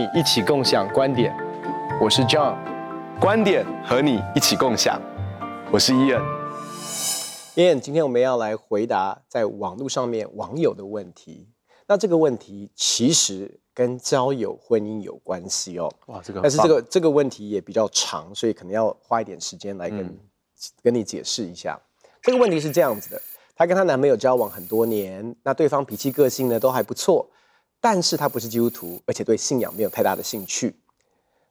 你一起共享观点，我是 John，观点和你一起共享，我是 Ian。Ian，今天我们要来回答在网络上面网友的问题。那这个问题其实跟交友、婚姻有关系哦。哇，这个，但是这个这个问题也比较长，所以可能要花一点时间来跟、嗯、跟你解释一下。这个问题是这样子的：她跟她男朋友交往很多年，那对方脾气、个性呢都还不错。但是他不是基督徒，而且对信仰没有太大的兴趣。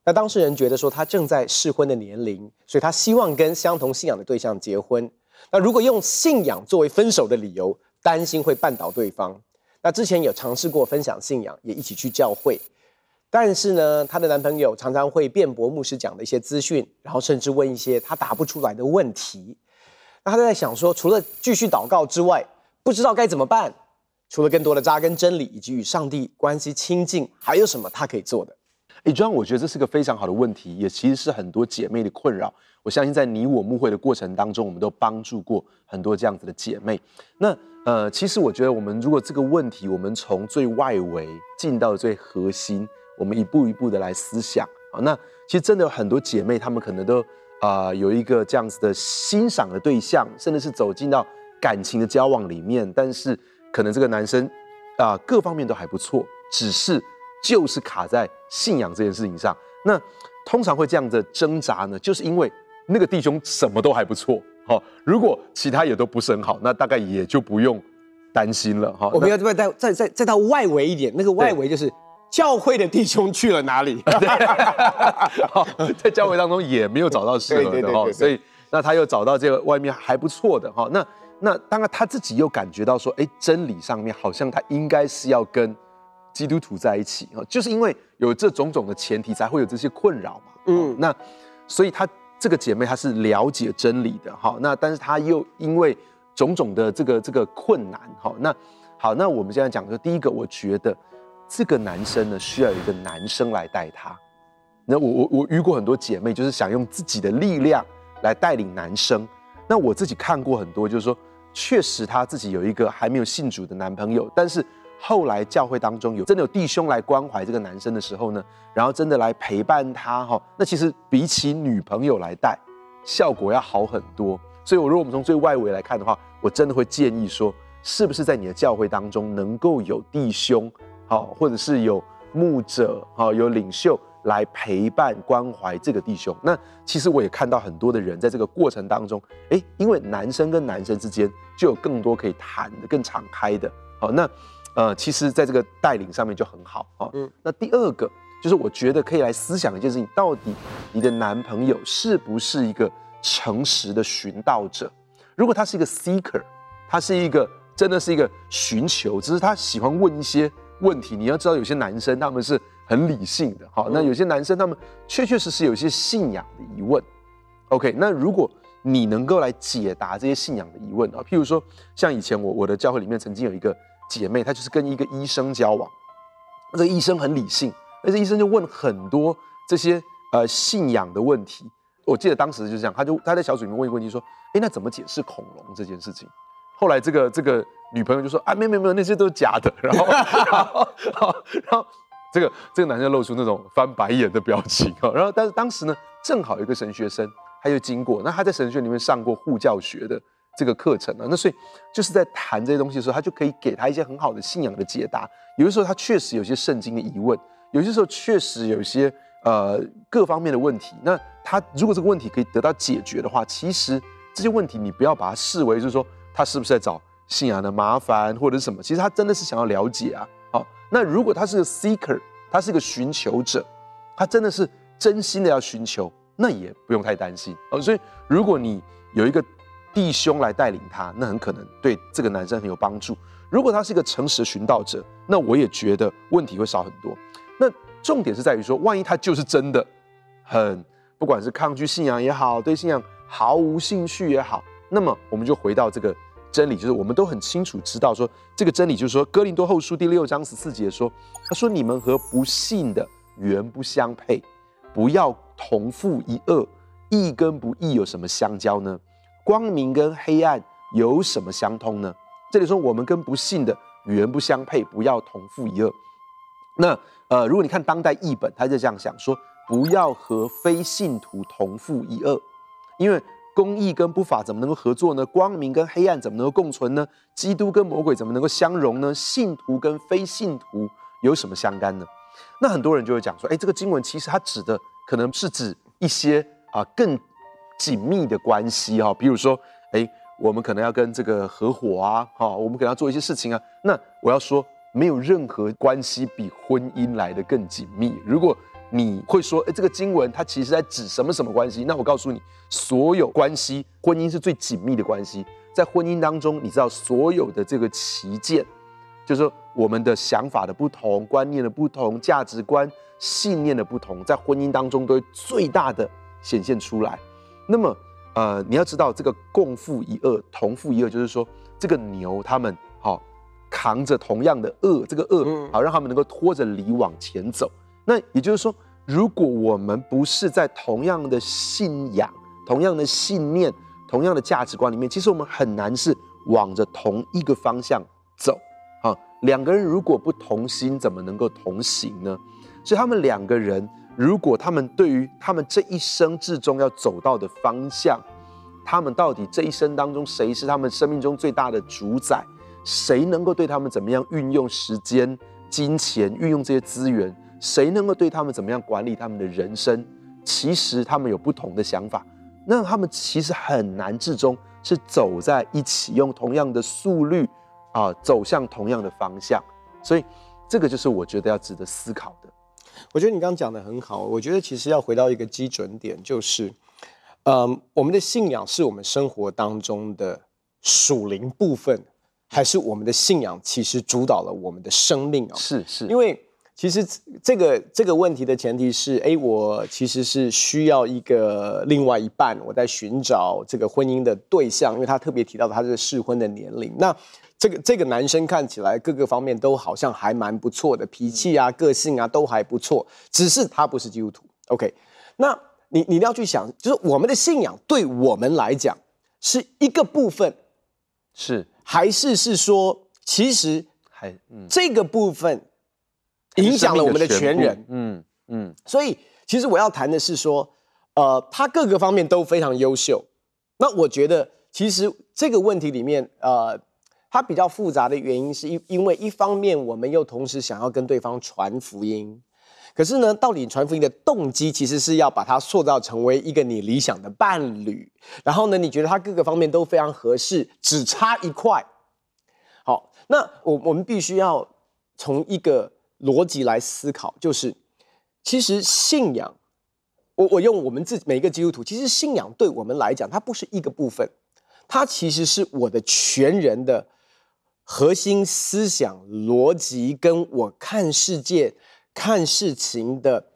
那当事人觉得说他正在适婚的年龄，所以他希望跟相同信仰的对象结婚。那如果用信仰作为分手的理由，担心会绊倒对方。那之前有尝试过分享信仰，也一起去教会。但是呢，她的男朋友常常会辩驳牧师讲的一些资讯，然后甚至问一些他答不出来的问题。那他在想说，除了继续祷告之外，不知道该怎么办。除了更多的扎根真理以及与上帝关系亲近，还有什么他可以做的？哎，John，我觉得这是个非常好的问题，也其实是很多姐妹的困扰。我相信在你我牧会的过程当中，我们都帮助过很多这样子的姐妹。那呃，其实我觉得我们如果这个问题，我们从最外围进到最核心，我们一步一步的来思想啊。那其实真的有很多姐妹，她们可能都啊、呃、有一个这样子的欣赏的对象，甚至是走进到感情的交往里面，但是。可能这个男生啊、呃，各方面都还不错，只是就是卡在信仰这件事情上。那通常会这样的挣扎呢，就是因为那个弟兄什么都还不错，哈、哦。如果其他也都不是很好，那大概也就不用担心了，哈、哦。我们要再再再再再到外围一点，那个外围就是教会的弟兄去了哪里？好，在教会当中也没有找到适合的哈，所以那他又找到这个外面还不错的哈、哦，那。那当然，他自己又感觉到说，哎，真理上面好像他应该是要跟基督徒在一起啊，就是因为有这种种的前提，才会有这些困扰嘛。嗯，那所以他这个姐妹她是了解真理的哈，那但是她又因为种种的这个这个困难哈，那好，那我们现在讲说，第一个，我觉得这个男生呢需要有一个男生来带他。那我我我遇过很多姐妹，就是想用自己的力量来带领男生。那我自己看过很多，就是说。确实，她自己有一个还没有信主的男朋友，但是后来教会当中有真的有弟兄来关怀这个男生的时候呢，然后真的来陪伴他哈，那其实比起女朋友来带，效果要好很多。所以，我如果我们从最外围来看的话，我真的会建议说，是不是在你的教会当中能够有弟兄，好，或者是有牧者，好，有领袖。来陪伴关怀这个弟兄，那其实我也看到很多的人在这个过程当中，哎，因为男生跟男生之间就有更多可以谈的、更敞开的。好，那呃，其实在这个带领上面就很好。好，嗯，那第二个就是我觉得可以来思想一件事情，到底你的男朋友是不是一个诚实的寻道者？如果他是一个 seeker，他是一个真的是一个寻求，只是他喜欢问一些问题。你要知道，有些男生他们是。很理性的，好，那有些男生他们确确实实有一些信仰的疑问，OK，那如果你能够来解答这些信仰的疑问啊，譬如说像以前我我的教会里面曾经有一个姐妹，她就是跟一个医生交往，这个医生很理性，那这医生就问很多这些呃信仰的问题，我记得当时就是这样，他就他在小组里面问一个问题说，哎，那怎么解释恐龙这件事情？后来这个这个女朋友就说啊，没有没有没有，那些都是假的，然后然后然后。这个这个男生露出那种翻白眼的表情啊，然后但是当时呢，正好有一个神学生，他又经过，那他在神学里面上过护教学的这个课程啊，那所以就是在谈这些东西的时候，他就可以给他一些很好的信仰的解答。有的时候他确实有些圣经的疑问，有些时候确实有一些呃各方面的问题。那他如果这个问题可以得到解决的话，其实这些问题你不要把它视为就是说他是不是在找信仰的麻烦或者是什么，其实他真的是想要了解啊。那如果他是个 seeker，他是个寻求者，他真的是真心的要寻求，那也不用太担心哦。所以如果你有一个弟兄来带领他，那很可能对这个男生很有帮助。如果他是一个诚实的寻道者，那我也觉得问题会少很多。那重点是在于说，万一他就是真的很不管是抗拒信仰也好，对信仰毫无兴趣也好，那么我们就回到这个。真理就是我们都很清楚知道说，这个真理就是说，哥林多后书第六章十四节说，他说你们和不信的原不相配，不要同负一轭，义跟不义有什么相交呢？光明跟黑暗有什么相通呢？这里说我们跟不信的原不相配，不要同负一轭。那呃，如果你看当代译本，他就这样想说：不要和非信徒同负一轭，因为公义跟不法怎么能够合作呢？光明跟黑暗怎么能够共存呢？基督跟魔鬼怎么能够相容呢？信徒跟非信徒有什么相干呢？那很多人就会讲说：哎，这个经文其实它指的可能是指一些啊更紧密的关系哈，比如说，哎，我们可能要跟这个合伙啊，哈，我们可能要做一些事情啊。那我要说。没有任何关系比婚姻来得更紧密。如果你会说，哎，这个经文它其实在指什么什么关系？那我告诉你，所有关系，婚姻是最紧密的关系。在婚姻当中，你知道所有的这个旗舰，就是说我们的想法的不同、观念的不同、价值观、信念的不同，在婚姻当中都会最大的显现出来。那么，呃，你要知道，这个共负一轭、同负一轭，就是说这个牛他们好。哦扛着同样的恶，这个恶好让他们能够拖着犁往前走。那也就是说，如果我们不是在同样的信仰、同样的信念、同样的价值观里面，其实我们很难是往着同一个方向走。啊，两个人如果不同心，怎么能够同行呢？所以他们两个人，如果他们对于他们这一生之中要走到的方向，他们到底这一生当中谁是他们生命中最大的主宰？谁能够对他们怎么样运用时间、金钱，运用这些资源？谁能够对他们怎么样管理他们的人生？其实他们有不同的想法，那他们其实很难至终是走在一起，用同样的速率啊，走向同样的方向。所以，这个就是我觉得要值得思考的。我觉得你刚刚讲的很好。我觉得其实要回到一个基准点，就是，嗯，我们的信仰是我们生活当中的属灵部分。还是我们的信仰其实主导了我们的生命啊？是是，因为其实这个这个问题的前提是，哎，我其实是需要一个另外一半，我在寻找这个婚姻的对象，因为他特别提到他这个适婚的年龄。那这个这个男生看起来各个方面都好像还蛮不错的，脾气啊、个性啊都还不错，只是他不是基督徒。OK，那你你要去想，就是我们的信仰对我们来讲是一个部分，是。还是是说，其实还这个部分影响了我们的全人，嗯嗯。所以，其实我要谈的是说，呃，他各个方面都非常优秀。那我觉得，其实这个问题里面，呃，它比较复杂的原因是因因为一方面我们又同时想要跟对方传福音。可是呢，到底传福音的动机其实是要把它塑造成为一个你理想的伴侣，然后呢，你觉得他各个方面都非常合适，只差一块。好，那我我们必须要从一个逻辑来思考，就是其实信仰，我我用我们自己每一个基督徒，其实信仰对我们来讲，它不是一个部分，它其实是我的全人的核心思想逻辑，跟我看世界。看事情的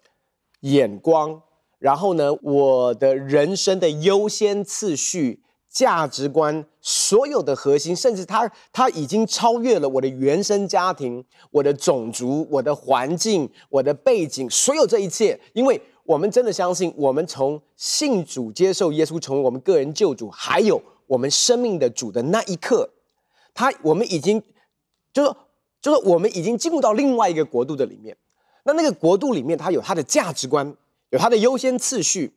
眼光，然后呢，我的人生的优先次序、价值观，所有的核心，甚至他他已经超越了我的原生家庭、我的种族、我的环境、我的背景，所有这一切，因为我们真的相信，我们从信主接受耶稣成为我们个人救主，还有我们生命的主的那一刻，他我们已经就是就是我们已经进入到另外一个国度的里面。那那个国度里面，它有它的价值观，有它的优先次序，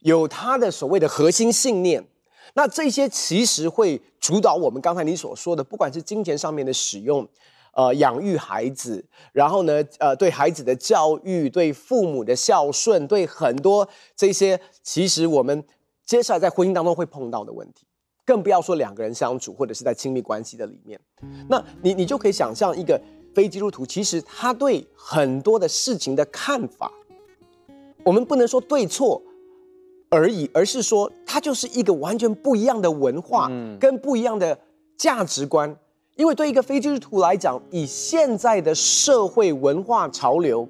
有它的所谓的核心信念。那这些其实会主导我们刚才你所说的，不管是金钱上面的使用，呃，养育孩子，然后呢，呃，对孩子的教育，对父母的孝顺，对很多这些，其实我们接下来在婚姻当中会碰到的问题，更不要说两个人相处或者是在亲密关系的里面。那你你就可以想象一个。非基督徒其实他对很多的事情的看法，我们不能说对错而已，而是说它就是一个完全不一样的文化跟不一样的价值观。因为对一个非基督徒来讲，以现在的社会文化潮流，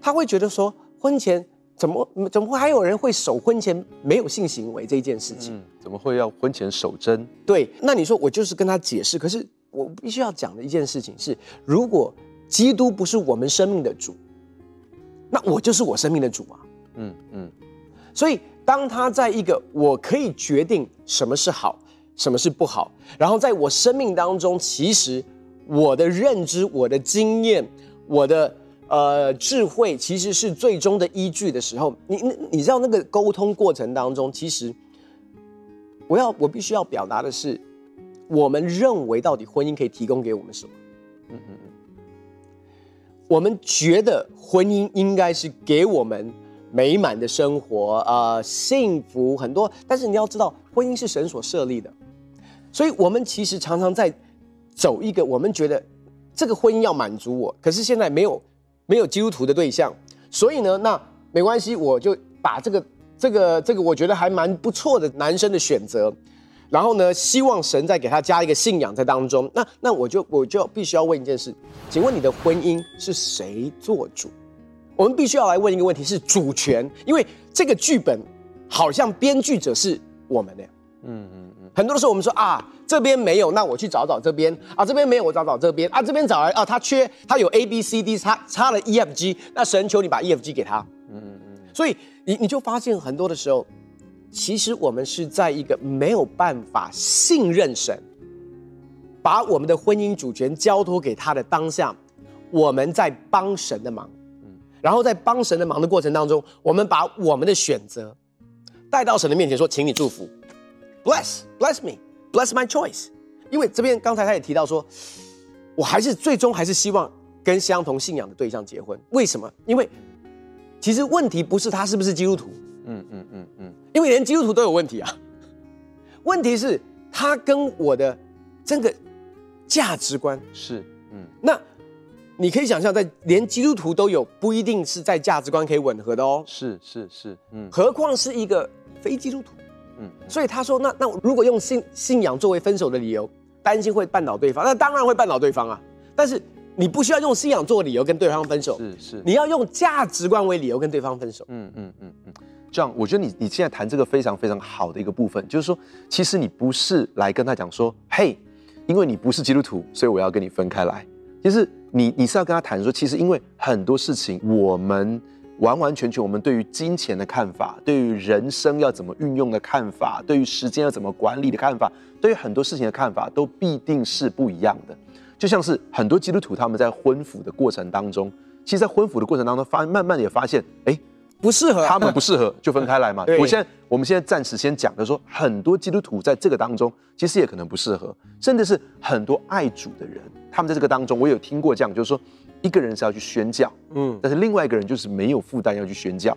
他会觉得说，婚前怎么怎么会还有人会守婚前没有性行为这件事情？怎么会要婚前守贞？对，那你说我就是跟他解释，可是。我必须要讲的一件事情是：如果基督不是我们生命的主，那我就是我生命的主啊。嗯嗯。所以，当他在一个我可以决定什么是好，什么是不好，然后在我生命当中，其实我的认知、我的经验、我的呃智慧其实是最终的依据的时候，你你你知道那个沟通过程当中，其实我要我必须要表达的是，我们认为到底婚姻可以提供给我们什么？嗯嗯嗯，我们觉得婚姻应该是给我们美满的生活，呃，幸福很多。但是你要知道，婚姻是神所设立的，所以我们其实常常在走一个我们觉得这个婚姻要满足我，可是现在没有没有基督徒的对象，所以呢，那没关系，我就把这个这个这个我觉得还蛮不错的男生的选择。然后呢，希望神再给他加一个信仰在当中。那那我就我就必须要问一件事，请问你的婚姻是谁做主？我们必须要来问一个问题：是主权？因为这个剧本好像编剧者是我们的。嗯嗯嗯。很多的时候我们说啊，这边没有，那我去找找这边啊，这边没有，我找找这边啊，这边找来啊，他缺，他有 A B C D，差差了 E F G，那神求你把 E F G 给他。嗯嗯嗯。所以你你就发现很多的时候。其实我们是在一个没有办法信任神，把我们的婚姻主权交托给他的当下，我们在帮神的忙，然后在帮神的忙的过程当中，我们把我们的选择带到神的面前，说：“请你祝福，bless bless me bless my choice。”因为这边刚才他也提到说，我还是最终还是希望跟相同信仰的对象结婚。为什么？因为其实问题不是他是不是基督徒。嗯嗯嗯嗯，因为连基督徒都有问题啊。问题是，他跟我的这个价值观是，嗯，那你可以想象，在连基督徒都有不一定是在价值观可以吻合的哦。是是是，嗯，何况是一个非基督徒，嗯，所以他说，那那如果用信信仰作为分手的理由，担心会绊倒对方，那当然会绊倒对方啊。但是你不需要用信仰做理由跟对方分手，是是，你要用价值观为理由跟对方分手，嗯嗯嗯嗯。这样，我觉得你你现在谈这个非常非常好的一个部分，就是说，其实你不是来跟他讲说，嘿，因为你不是基督徒，所以我要跟你分开来。其实你你是要跟他谈说，其实因为很多事情，我们完完全全，我们对于金钱的看法，对于人生要怎么运用的看法，对于时间要怎么管理的看法，对于很多事情的看法，都必定是不一样的。就像是很多基督徒他们在婚服的过程当中，其实，在婚服的过程当中，发慢慢的也发现，哎。不适合，他们不适合 就分开来嘛。我现在，我们现在暂时先讲的说，很多基督徒在这个当中，其实也可能不适合，甚至是很多爱主的人，他们在这个当中，我有听过这样，就是说，一个人是要去宣教，嗯，但是另外一个人就是没有负担要去宣教，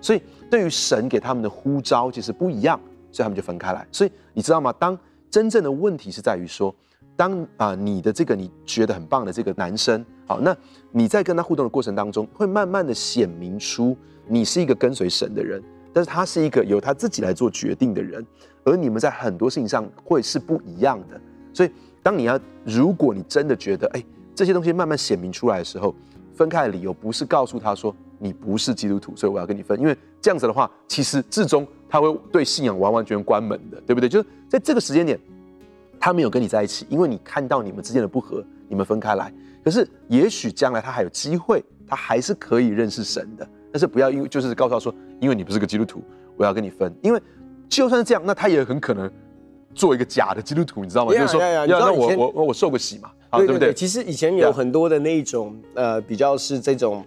所以对于神给他们的呼召其实不一样，所以他们就分开来。所以你知道吗？当真正的问题是在于说，当啊、呃、你的这个你觉得很棒的这个男生，好，那你在跟他互动的过程当中，会慢慢的显明出。你是一个跟随神的人，但是他是一个由他自己来做决定的人，而你们在很多事情上会是不一样的。所以，当你要，如果你真的觉得，哎，这些东西慢慢显明出来的时候，分开的理由不是告诉他说你不是基督徒，所以我要跟你分，因为这样子的话，其实至终他会对信仰完完全全关门的，对不对？就是在这个时间点，他没有跟你在一起，因为你看到你们之间的不合，你们分开来。可是，也许将来他还有机会，他还是可以认识神的。但是不要因为就是告诉他说，因为你不是个基督徒，我要跟你分。因为就算是这样，那他也很可能做一个假的基督徒，你知道吗？就是说，要让我我我受个洗嘛，对不对？其实以前有很多的那一种呃，比较是这种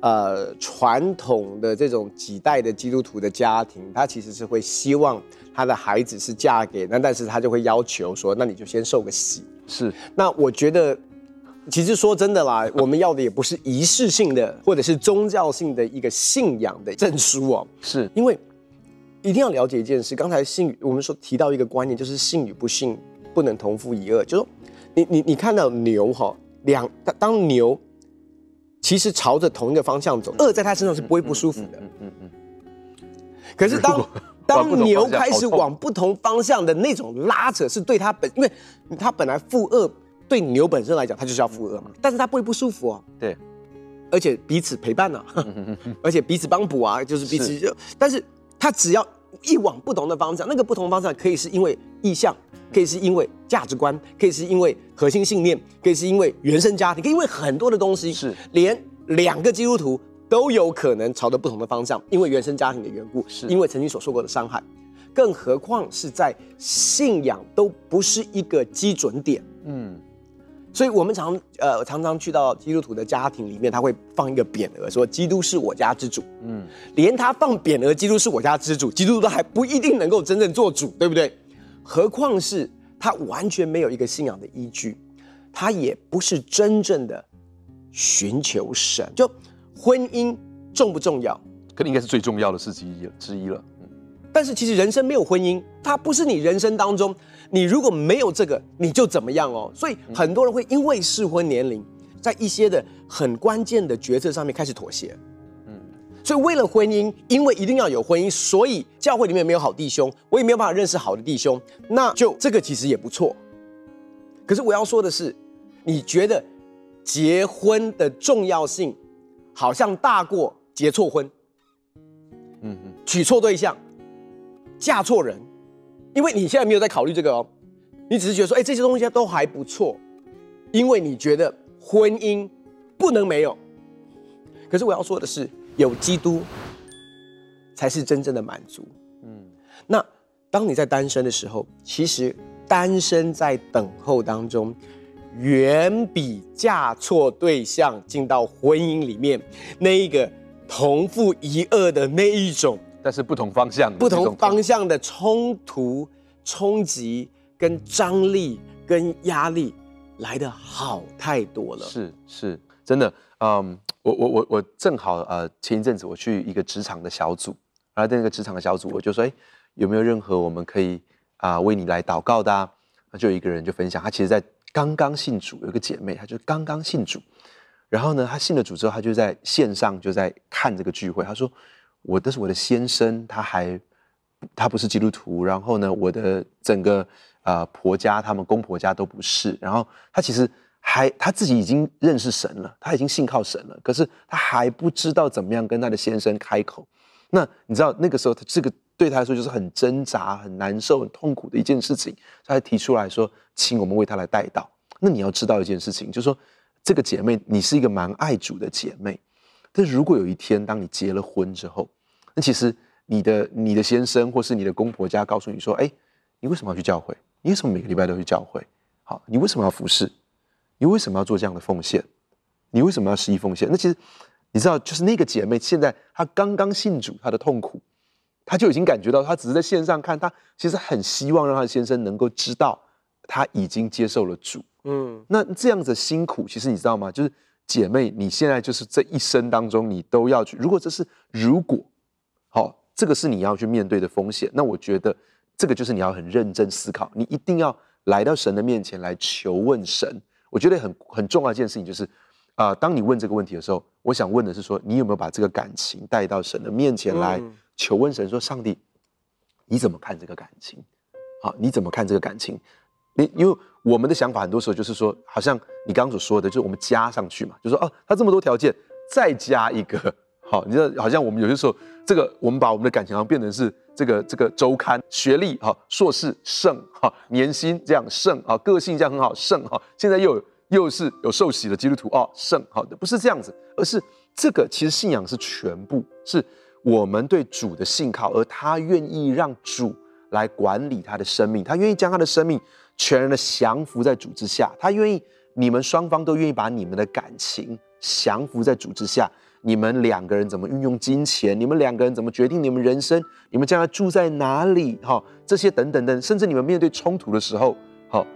呃传统的这种几代的基督徒的家庭，他其实是会希望他的孩子是嫁给那，但是他就会要求说，那你就先受个洗。是。那我觉得。其实说真的啦，我们要的也不是仪式性的，或者是宗教性的一个信仰的证书哦。是因为一定要了解一件事。刚才信我们说提到一个观念，就是信与不信不能同负一恶。就是说你你你看到牛哈，两当牛其实朝着同一个方向走，恶在它身上是不会不舒服的。嗯嗯嗯。可是当当牛开始往不同方向的那种拉扯，是对它本，因为它本来负轭。对牛本身来讲，它就是要负荷嘛，但是它不会不舒服哦。对，而且彼此陪伴呢、啊，而且彼此帮补啊，就是彼此就。但是它只要一往不同的方向，那个不同方向可以是因为意向，可以是因为价值观，可以是因为核心信念，可以是因为原生家庭，可以因为很多的东西。是，连两个基督徒都有可能朝着不同的方向，因为原生家庭的缘故，是因为曾经所受过的伤害，更何况是在信仰都不是一个基准点。嗯。所以我们常呃常常去到基督徒的家庭里面，他会放一个匾额，说基督是我家之主。嗯，连他放匾额“基督是我家之主”，基督徒都还不一定能够真正做主，对不对？何况是他完全没有一个信仰的依据，他也不是真正的寻求神。就婚姻重不重要？可能应该是最重要的事之一之一了。但是其实人生没有婚姻，它不是你人生当中，你如果没有这个，你就怎么样哦。所以很多人会因为适婚年龄，在一些的很关键的决策上面开始妥协。嗯，所以为了婚姻，因为一定要有婚姻，所以教会里面没有好弟兄，我也没有办法认识好的弟兄，那就这个其实也不错。可是我要说的是，你觉得结婚的重要性好像大过结错婚？嗯嗯，娶错对象。嫁错人，因为你现在没有在考虑这个哦，你只是觉得说，哎，这些东西都还不错，因为你觉得婚姻不能没有。可是我要说的是，有基督才是真正的满足。嗯，那当你在单身的时候，其实单身在等候当中，远比嫁错对象进到婚姻里面那一个同父异母的那一种。但是不同方向，不同方向的冲突、冲击、跟张力、跟压力来的好太多了。是是，真的。嗯，我我我我正好呃，前一阵子我去一个职场的小组，然后在那个职场的小组，我就说，哎，有没有任何我们可以啊、呃、为你来祷告的、啊？那就有一个人就分享，他其实在刚刚信主，有一个姐妹，她就刚刚信主，然后呢，她信了主之后，她就在线上就在看这个聚会，她说。我的是我的先生，他还他不是基督徒，然后呢，我的整个呃婆家，他们公婆家都不是，然后他其实还他自己已经认识神了，他已经信靠神了，可是他还不知道怎么样跟他的先生开口。那你知道那个时候，他这个对他来说就是很挣扎、很难受、很痛苦的一件事情，他还提出来说，请我们为他来代祷。那你要知道一件事情，就是说这个姐妹，你是一个蛮爱主的姐妹。但如果有一天，当你结了婚之后，那其实你的你的先生或是你的公婆家告诉你说：“哎，你为什么要去教会？你为什么每个礼拜都去教会？好，你为什么要服侍？你为什么要做这样的奉献？你为什么要十一奉献？”那其实你知道，就是那个姐妹现在她刚刚信主，她的痛苦，她就已经感觉到，她只是在线上看，她其实很希望让她的先生能够知道，她已经接受了主。嗯，那这样子辛苦，其实你知道吗？就是。姐妹，你现在就是这一生当中，你都要去。如果这是如果，好，这个是你要去面对的风险。那我觉得这个就是你要很认真思考，你一定要来到神的面前来求问神。我觉得很很重要一件事情就是，啊、呃，当你问这个问题的时候，我想问的是说，你有没有把这个感情带到神的面前来求问神？说，上帝，你怎么看这个感情？好，你怎么看这个感情？你因为。我们的想法很多时候就是说，好像你刚刚所说的，就是我们加上去嘛，就是说哦，他这么多条件，再加一个，好，你知道，好像我们有些时候，这个我们把我们的感情好像变成是这个这个周刊学历哈，硕士圣哈，年薪这样圣啊，个性这样很好圣哈，现在又有又是有受洗的基督徒哦圣好的，不是这样子，而是这个其实信仰是全部，是我们对主的信靠，而他愿意让主来管理他的生命，他愿意将他的生命。全然的降服在主之下，他愿意，你们双方都愿意把你们的感情降服在主之下。你们两个人怎么运用金钱？你们两个人怎么决定你们人生？你们将来住在哪里？哈，这些等等等，甚至你们面对冲突的时候，好，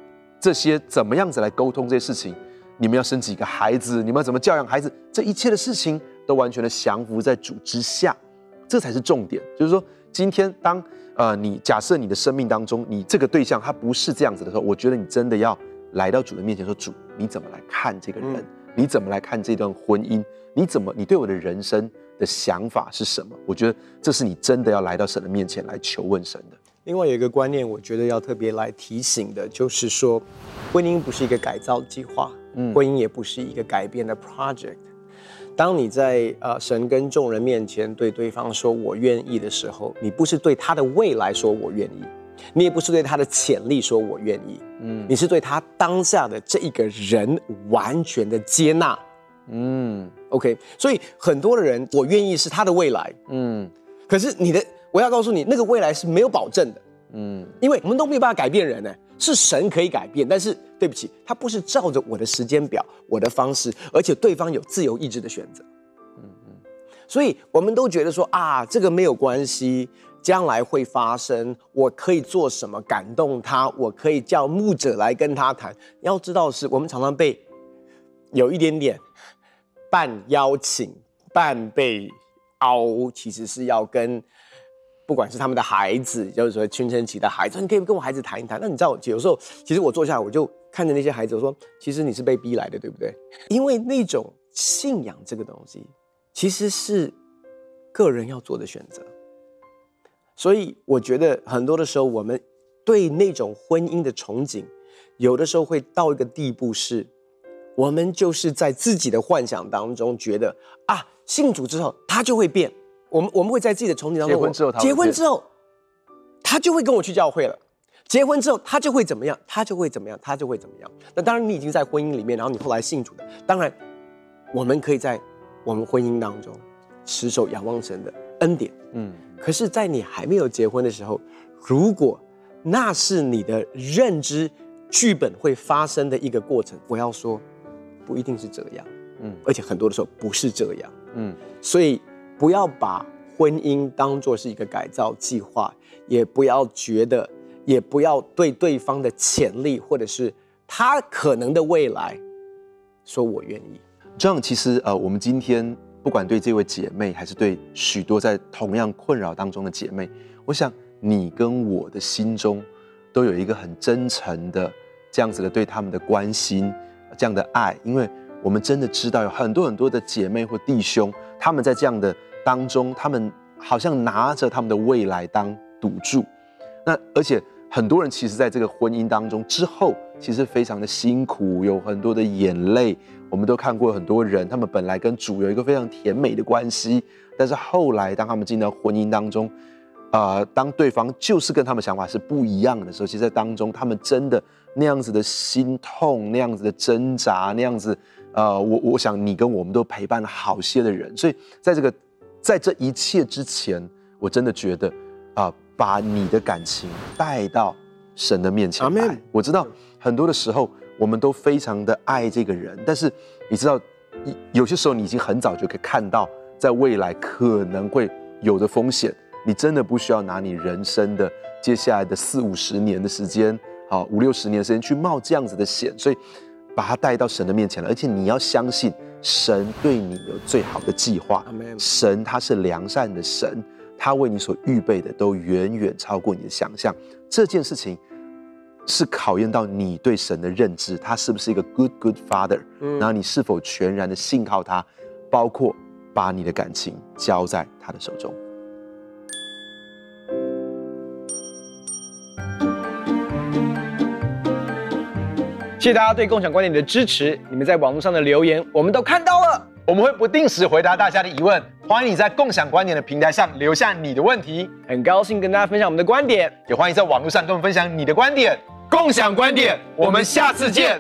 这些怎么样子来沟通这些事情？你们要生几个孩子？你们要怎么教养孩子？这一切的事情都完全的降服在主之下，这才是重点。就是说，今天当。呃，你假设你的生命当中，你这个对象他不是这样子的时候，我觉得你真的要来到主的面前说：“主，你怎么来看这个人？嗯、你怎么来看这段婚姻？你怎么，你对我的人生的想法是什么？”我觉得这是你真的要来到神的面前来求问神的。另外有一个观念，我觉得要特别来提醒的，就是说，婚姻不是一个改造计划，嗯，婚姻也不是一个改变的 project。当你在呃神跟众人面前对对方说我愿意的时候，你不是对他的未来说我愿意，你也不是对他的潜力说我愿意，嗯，你是对他当下的这一个人完全的接纳，嗯，OK，所以很多的人我愿意是他的未来，嗯，可是你的我要告诉你，那个未来是没有保证的，嗯，因为我们都没有办法改变人呢，是神可以改变，但是对不起，他不是照着我的时间表、我的方式，而且对方有自由意志的选择。嗯嗯，所以我们都觉得说啊，这个没有关系，将来会发生，我可以做什么感动他，我可以叫牧者来跟他谈。要知道是，我们常常被有一点点半邀请、半被凹，其实是要跟。不管是他们的孩子，就是说青春期的孩子，你可以跟我孩子谈一谈。那你知道，有时候其实我坐下来，我就看着那些孩子，我说，其实你是被逼来的，对不对？因为那种信仰这个东西，其实是个人要做的选择。所以我觉得很多的时候，我们对那种婚姻的憧憬，有的时候会到一个地步，是我们就是在自己的幻想当中觉得啊，信主之后他就会变。我们我们会在自己的憧憬当中，结婚之后，结婚之后，他就会跟我去教会了。结婚之后，他就会怎么样？他就会怎么样？他就会怎么样？那当然，你已经在婚姻里面，然后你后来信主的，当然，我们可以在我们婚姻当中持守仰望神的恩典。嗯，可是，在你还没有结婚的时候，如果那是你的认知剧本会发生的一个过程，我要说，不一定是这样。嗯，而且很多的时候不是这样。嗯，所以。不要把婚姻当作是一个改造计划，也不要觉得，也不要对对方的潜力或者是他可能的未来说我愿意。这样其实呃，我们今天不管对这位姐妹，还是对许多在同样困扰当中的姐妹，我想你跟我的心中都有一个很真诚的这样子的对他们的关心，这样的爱，因为我们真的知道有很多很多的姐妹或弟兄。他们在这样的当中，他们好像拿着他们的未来当赌注。那而且很多人其实在这个婚姻当中之后，其实非常的辛苦，有很多的眼泪。我们都看过很多人，他们本来跟主有一个非常甜美的关系，但是后来当他们进到婚姻当中，呃，当对方就是跟他们想法是不一样的时候，其实在当中他们真的那样子的心痛，那样子的挣扎，那样子。呃，我我想你跟我们都陪伴了好些的人，所以在这个，在这一切之前，我真的觉得啊、呃，把你的感情带到神的面前来。我知道很多的时候，我们都非常的爱这个人，但是你知道，有些时候你已经很早就可以看到，在未来可能会有的风险，你真的不需要拿你人生的接下来的四五十年的时间，好五六十年的时间去冒这样子的险，所以。把他带到神的面前了，而且你要相信神对你有最好的计划。神他是良善的神，他为你所预备的都远远超过你的想象。这件事情是考验到你对神的认知，他是不是一个 good good father？然后你是否全然的信靠他，包括把你的感情交在他的手中。谢谢大家对共享观点的支持，你们在网络上的留言我们都看到了，我们会不定时回答大家的疑问，欢迎你在共享观点的平台上留下你的问题，很高兴跟大家分享我们的观点，也欢迎在网络上跟我们分享你的观点，共享观点，我们下次见。